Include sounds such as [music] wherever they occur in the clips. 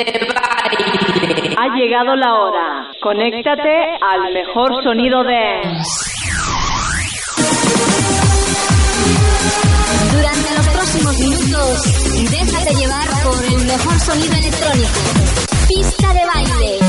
Ha llegado la hora. Conéctate al mejor sonido de... Durante los próximos minutos, déjate llevar por el mejor sonido electrónico. Pista de baile.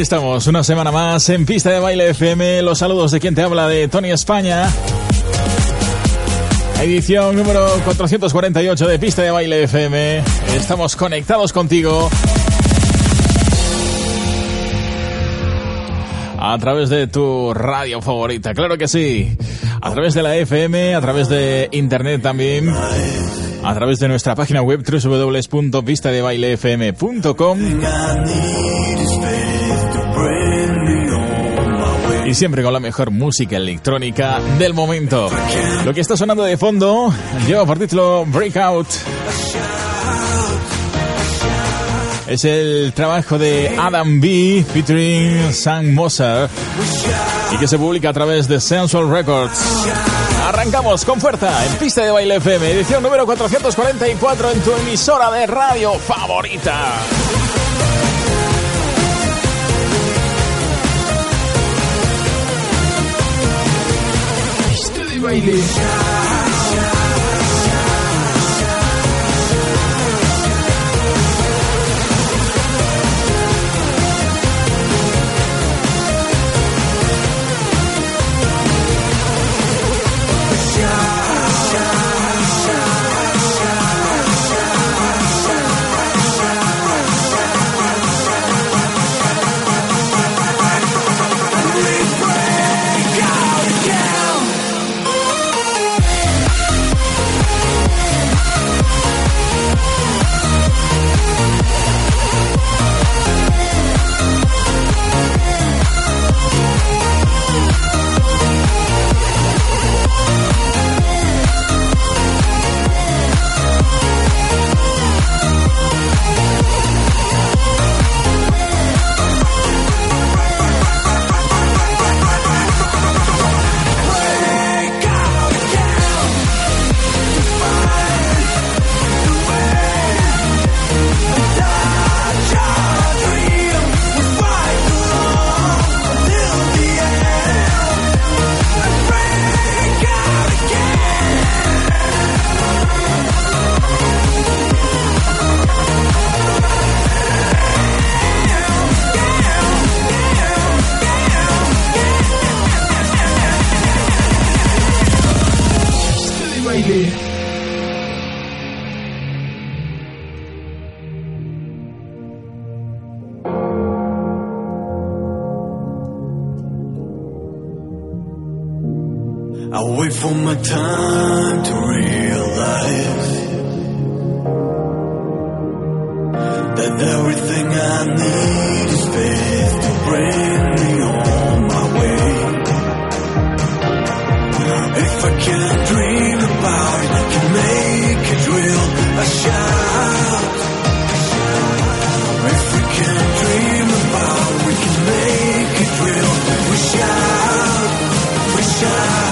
Estamos, una semana más en Pista de Baile FM. Los saludos de quien te habla de Tony España. Edición número 448 de Pista de Baile FM. Estamos conectados contigo. A través de tu radio favorita, claro que sí. A través de la FM, a través de internet también. A través de nuestra página web www.vistadebailefm.com y siempre con la mejor música electrónica del momento. Lo que está sonando de fondo lleva por título Breakout. Es el trabajo de Adam B. featuring Sam Moser y que se publica a través de Sensual Records. Arrancamos con fuerza en Pista de Baile FM, edición número 444 en tu emisora de radio favorita. Baile. hands I wait for my time to realize that everything I need is faith to bring me on my way. If I can't dream about it, I can make it real. I shout. If we can't dream about, we can make it real. We shout. We shout.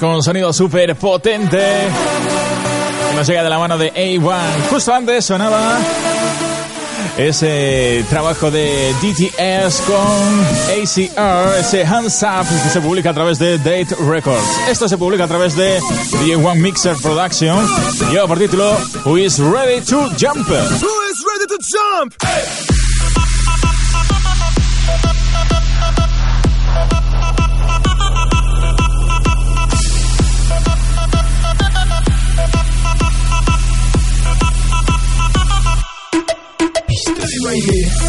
Con un sonido súper potente nos llega de la mano de A1. Justo antes sonaba ese trabajo de DTS con ACR, ese Hands Up que se publica a través de Date Records. Esto se publica a través de The A1 Mixer Production. Lleva por título Who is Ready to Jump? Who is Ready to Jump? right here.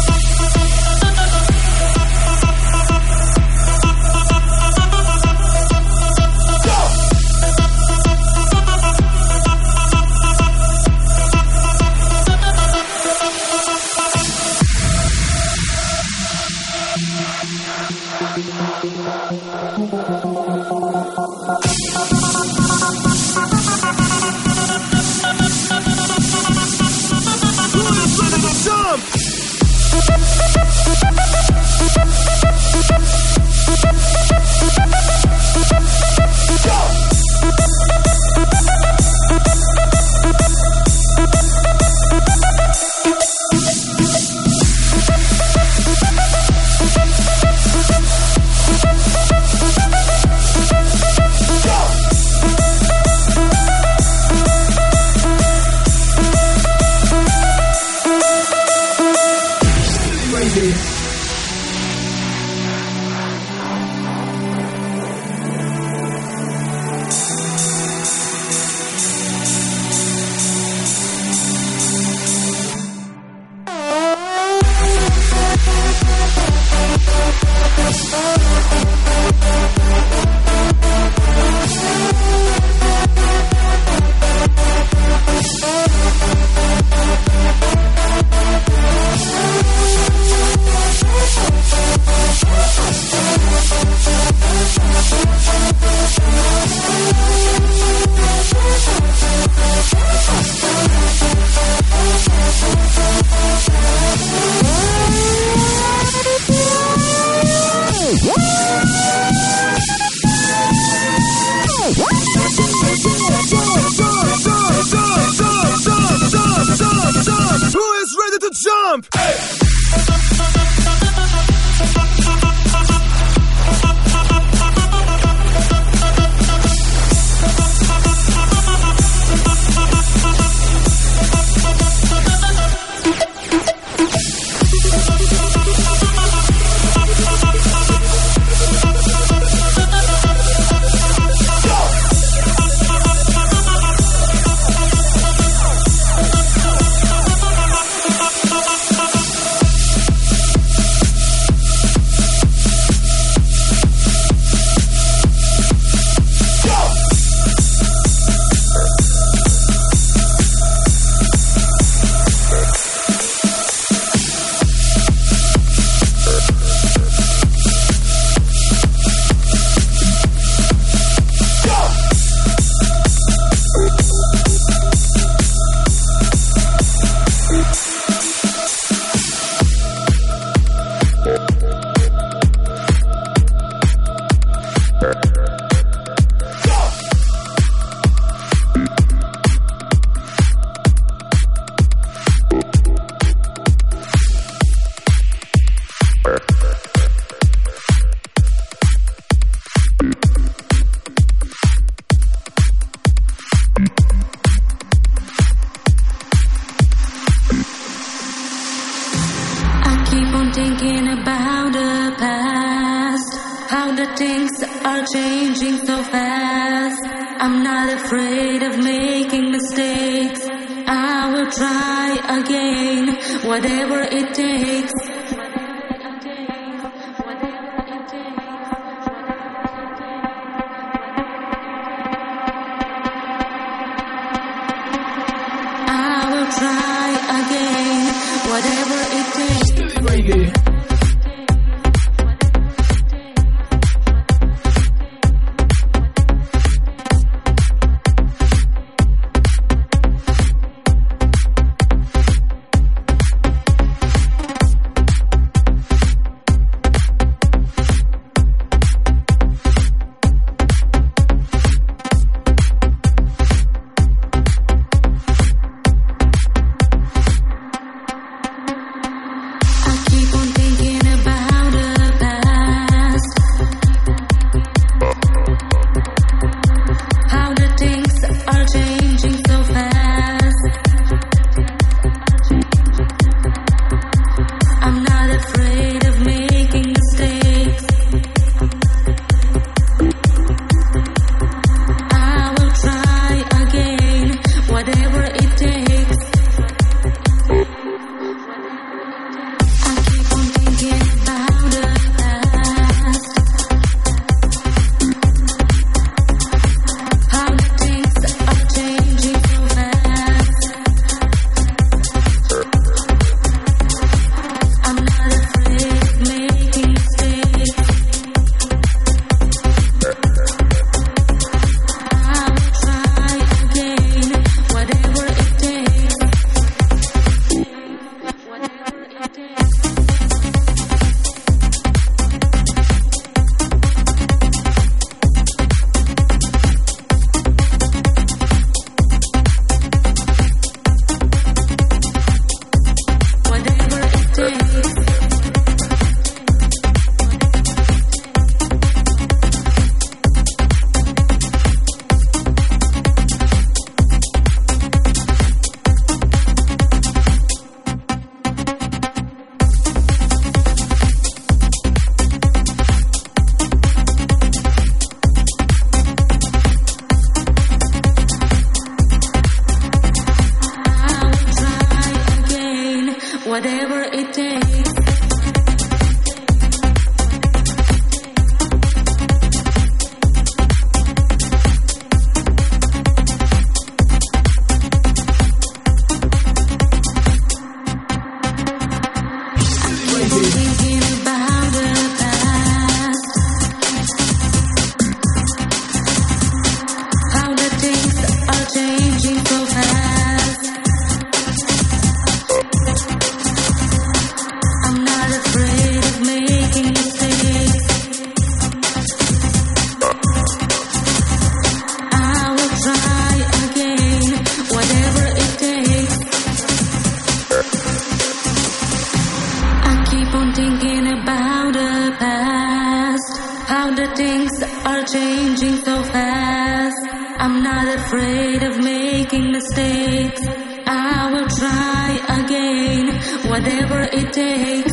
are changing so fast. I'm not afraid of making mistakes. I will try again, whatever it takes.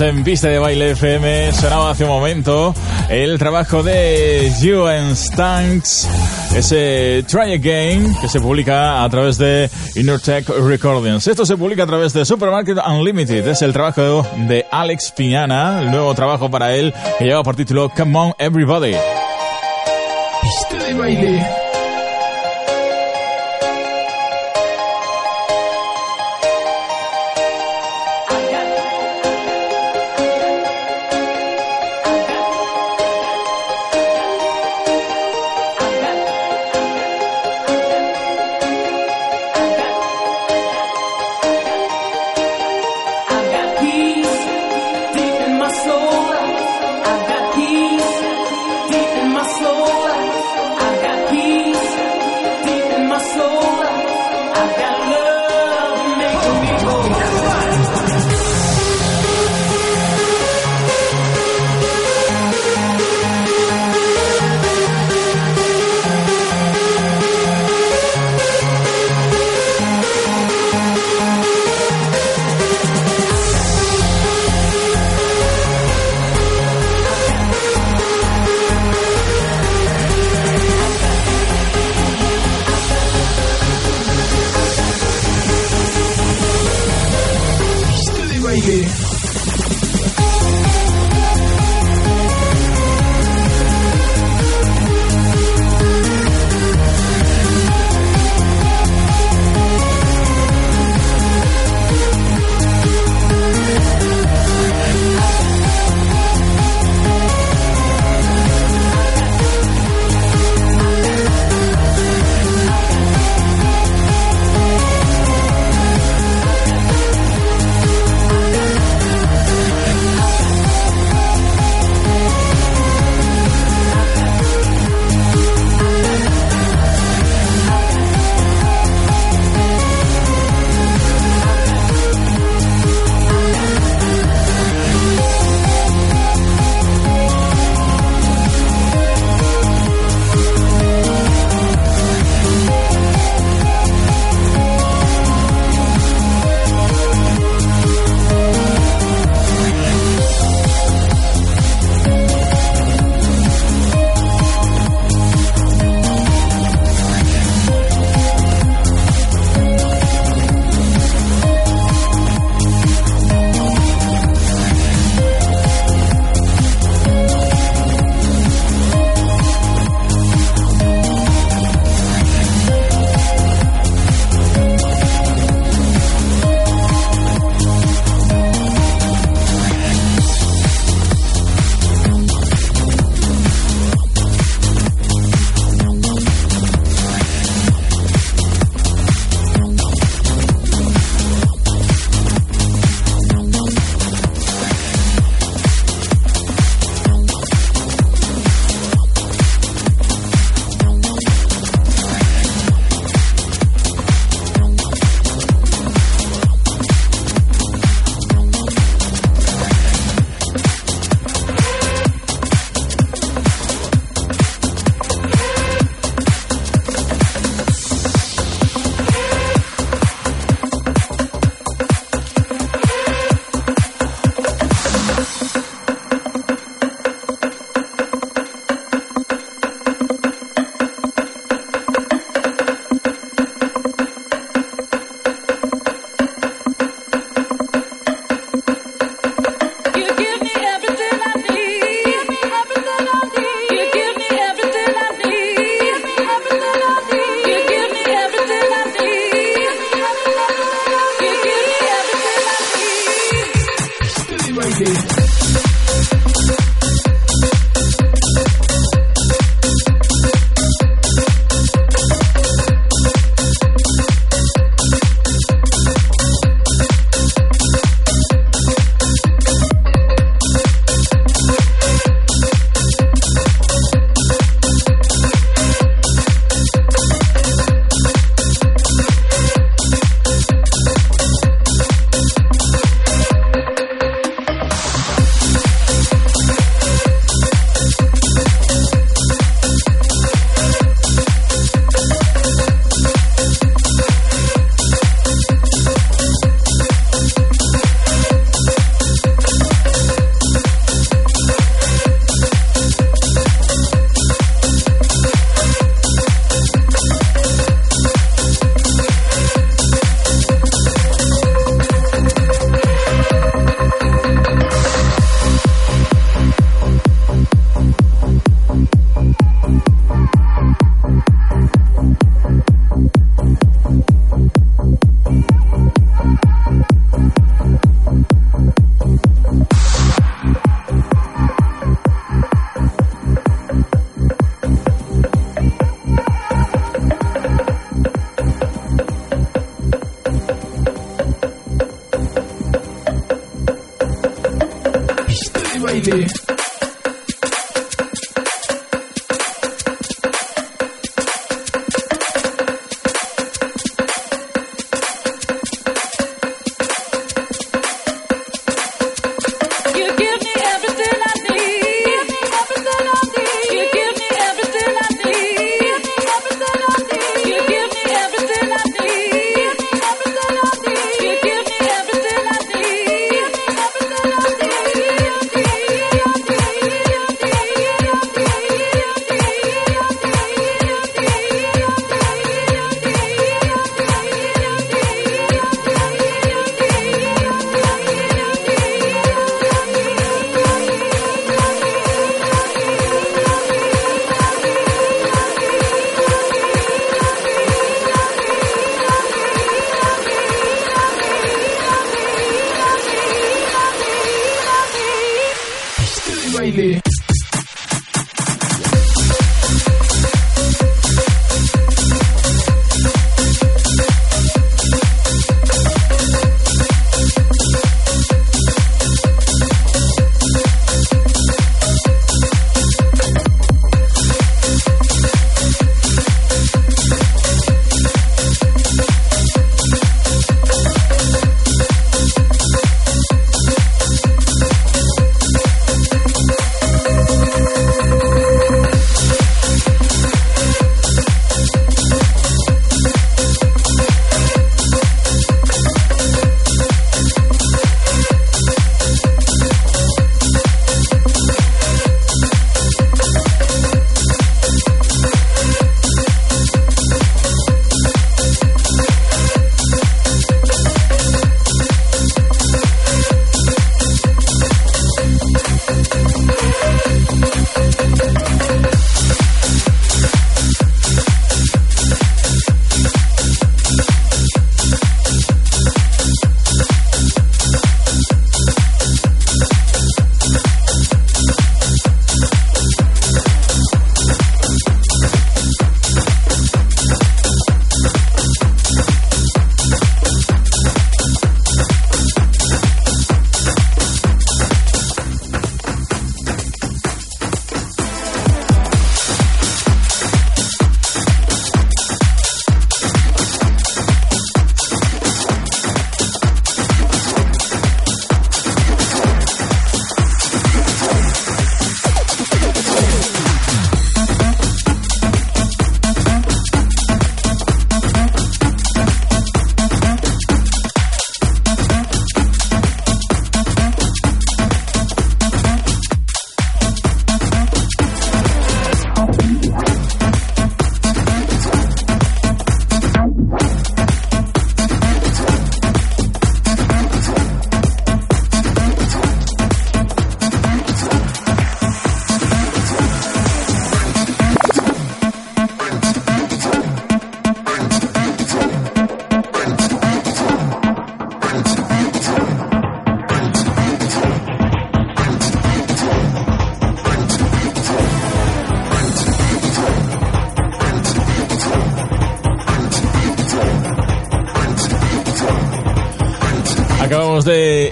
En Pista de Baile FM. Sonaba hace un momento el trabajo de You and Stanks, ese Try Again que se publica a través de Tech Recordings. Esto se publica a través de Supermarket Unlimited. Es el trabajo de Alex Piñana, el nuevo trabajo para él que lleva por título Come On Everybody. Pista de Baile.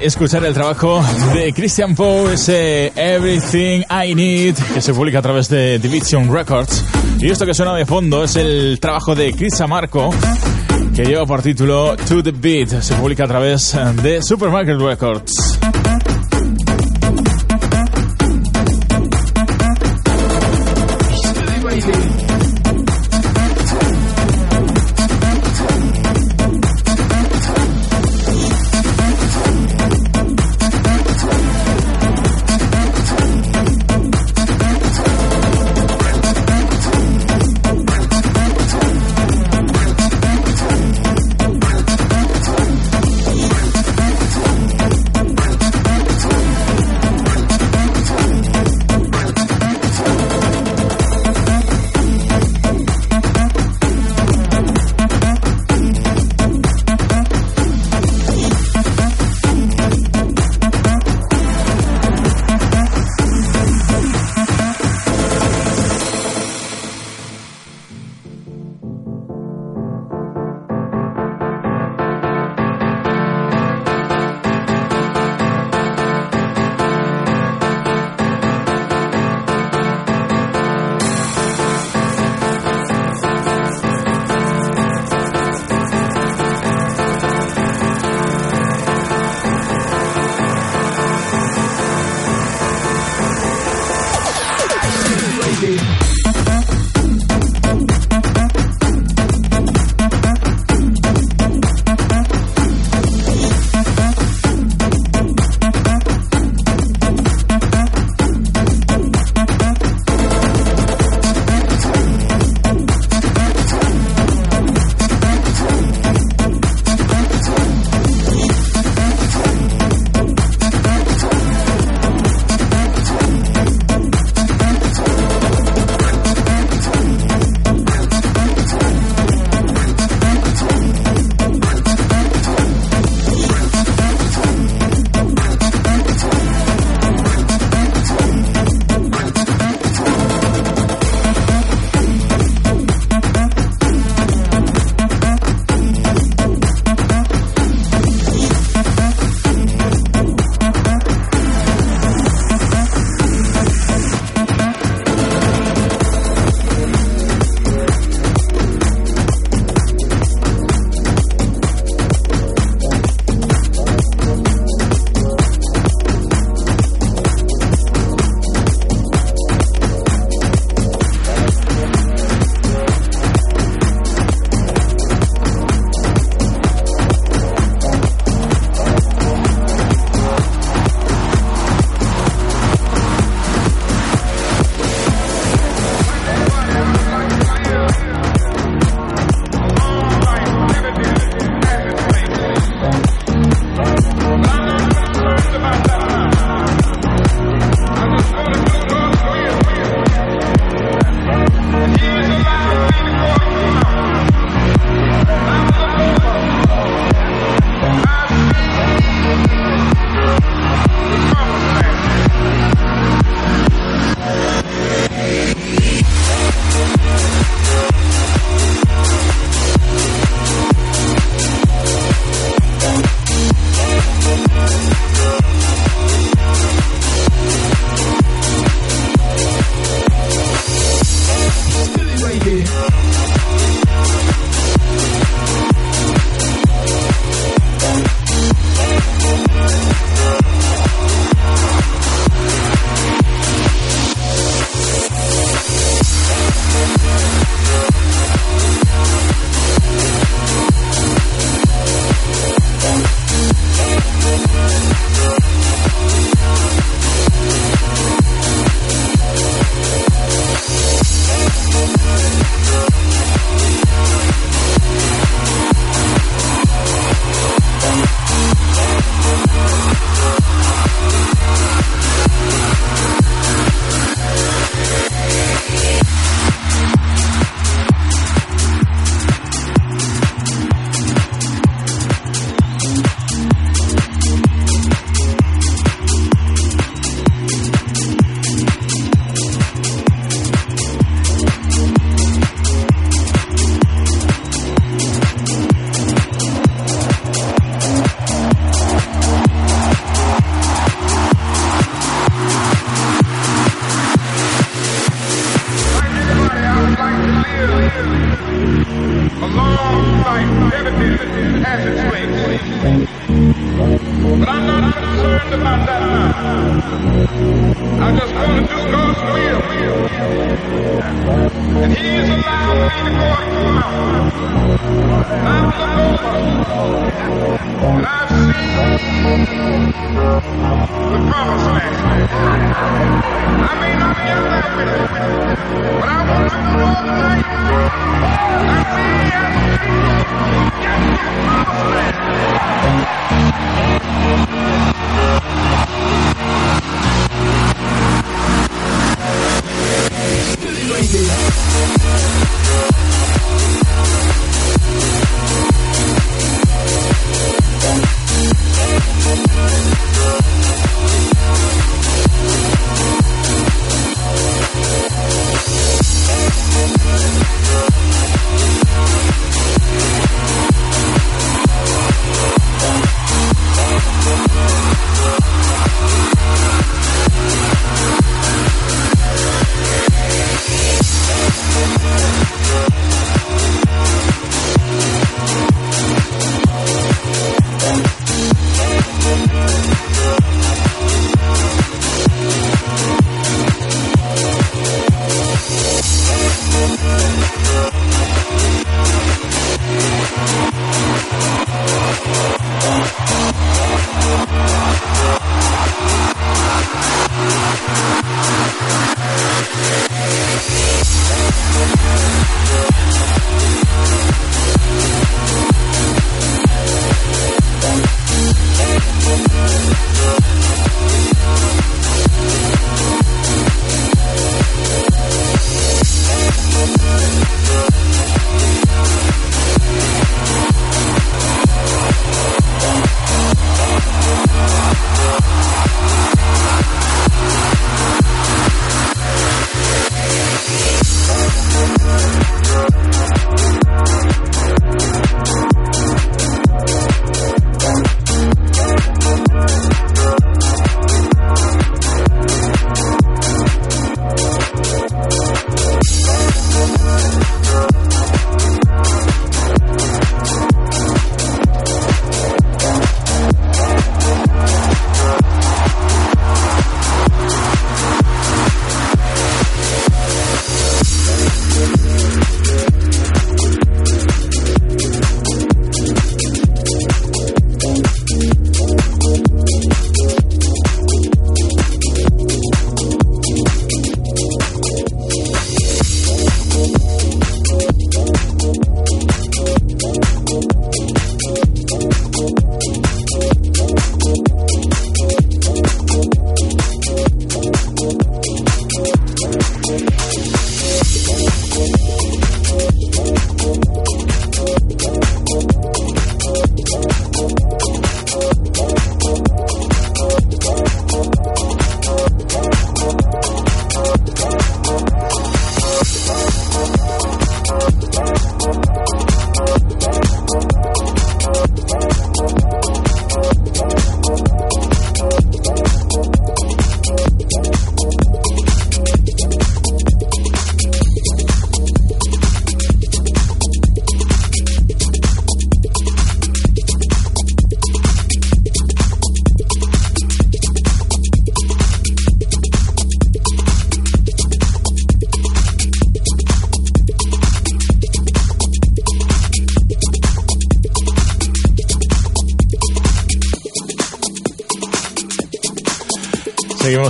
Escuchar el trabajo de Christian Poe, ese Everything I Need, que se publica a través de Division Records. Y esto que suena de fondo es el trabajo de Chris Marco, que lleva por título To the Beat. Se publica a través de Supermarket Records.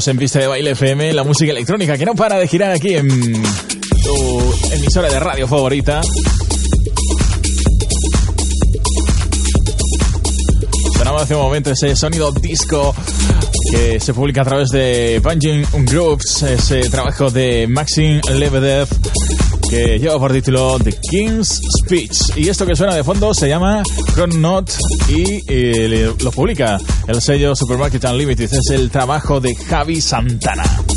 En Pista de Baile FM, la música electrónica que no para de girar aquí en tu emisora de radio favorita. Sonaba hace un momento ese sonido disco que se publica a través de Bungie Groups, ese trabajo de Maxim Lebedev que lleva por título The King's Speech. Y esto que suena de fondo se llama Not y eh, lo publica el sello Supermarket Unlimited. Es el trabajo de Javi Santana.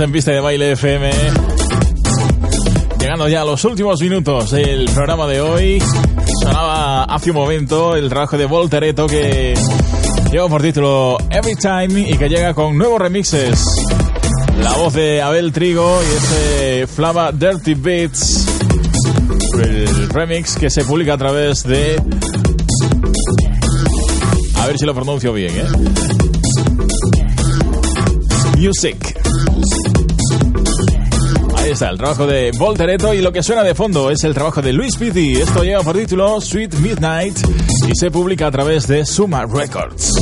En pista de baile FM. Llegando ya a los últimos minutos del programa de hoy. Sonaba hace un momento el trabajo de Voltereto que lleva por título Every Time y que llega con nuevos remixes. La voz de Abel Trigo y ese Flava Dirty Beats. El remix que se publica a través de. A ver si lo pronuncio bien, ¿eh? Music está el trabajo de Voltereto y lo que suena de fondo es el trabajo de Luis Pitti. Esto lleva por título Sweet Midnight y se publica a través de Suma Records.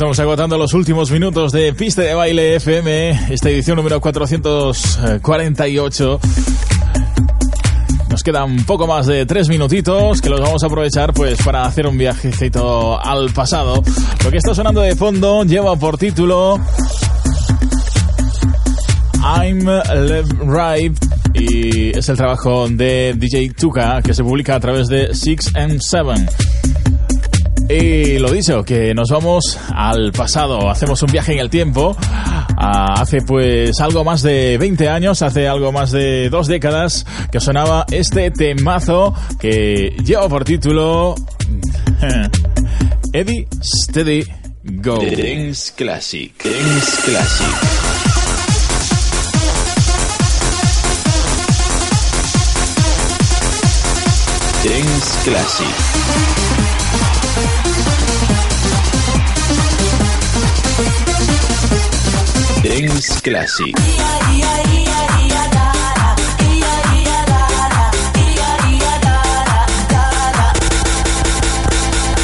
Estamos agotando los últimos minutos de Pista de Baile FM, esta edición número 448. Nos quedan poco más de tres minutitos que los vamos a aprovechar pues para hacer un viajecito al pasado. Lo que está sonando de fondo lleva por título I'm Left Right y es el trabajo de DJ Tuka que se publica a través de 6M7. Y lo dicho, que nos vamos al pasado, hacemos un viaje en el tiempo, ah, hace pues algo más de 20 años, hace algo más de dos décadas, que sonaba este temazo que lleva por título [laughs] Eddie Steady Go. Dance Classic. Dance Classic. Dance Classic. Dance Classic.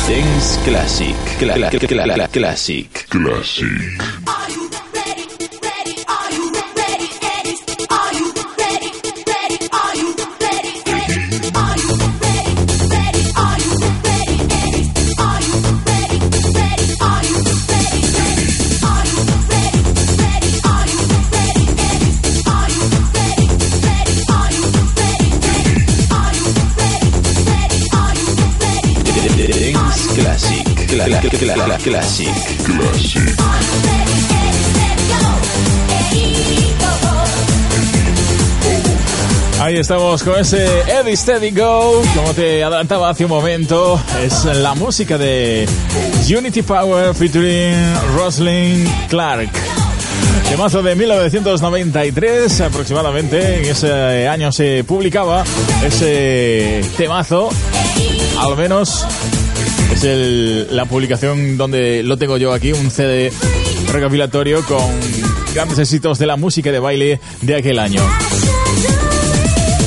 Dance Classic. Classic. classic. Classic. Classic. Classic. Ahí estamos con ese Eddie Steady Go, como te adelantaba hace un momento, es la música de Unity Power featuring Roslyn Clark. De marzo de 1993 aproximadamente, en ese año se publicaba ese temazo, al menos es el- la publicación donde lo tengo yo aquí, un CD recopilatorio con grandes éxitos de la música de baile de aquel año.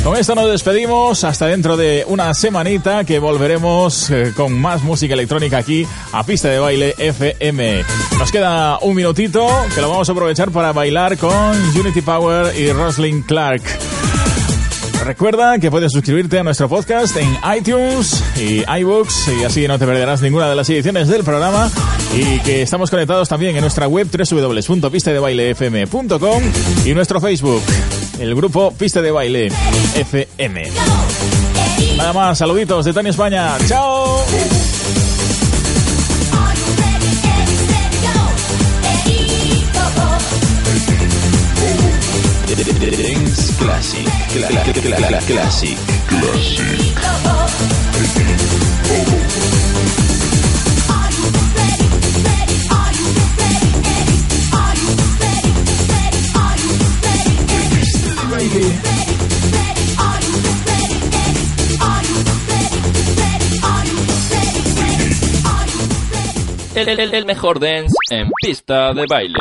Con esto nos despedimos hasta dentro de una semanita que volveremos eh, con más música electrónica aquí a Pista de Baile FM. Nos queda un minutito que lo vamos a aprovechar para bailar con Unity Power y Roslyn Clark. Recuerda que puedes suscribirte a nuestro podcast en iTunes y iBooks y así no te perderás ninguna de las ediciones del programa y que estamos conectados también en nuestra web www.pistadebailefm.com y nuestro Facebook, el grupo Pista de Baile FM. Nada más, saluditos de Tony España. ¡Chao! El- el mejor dance en pista de baile.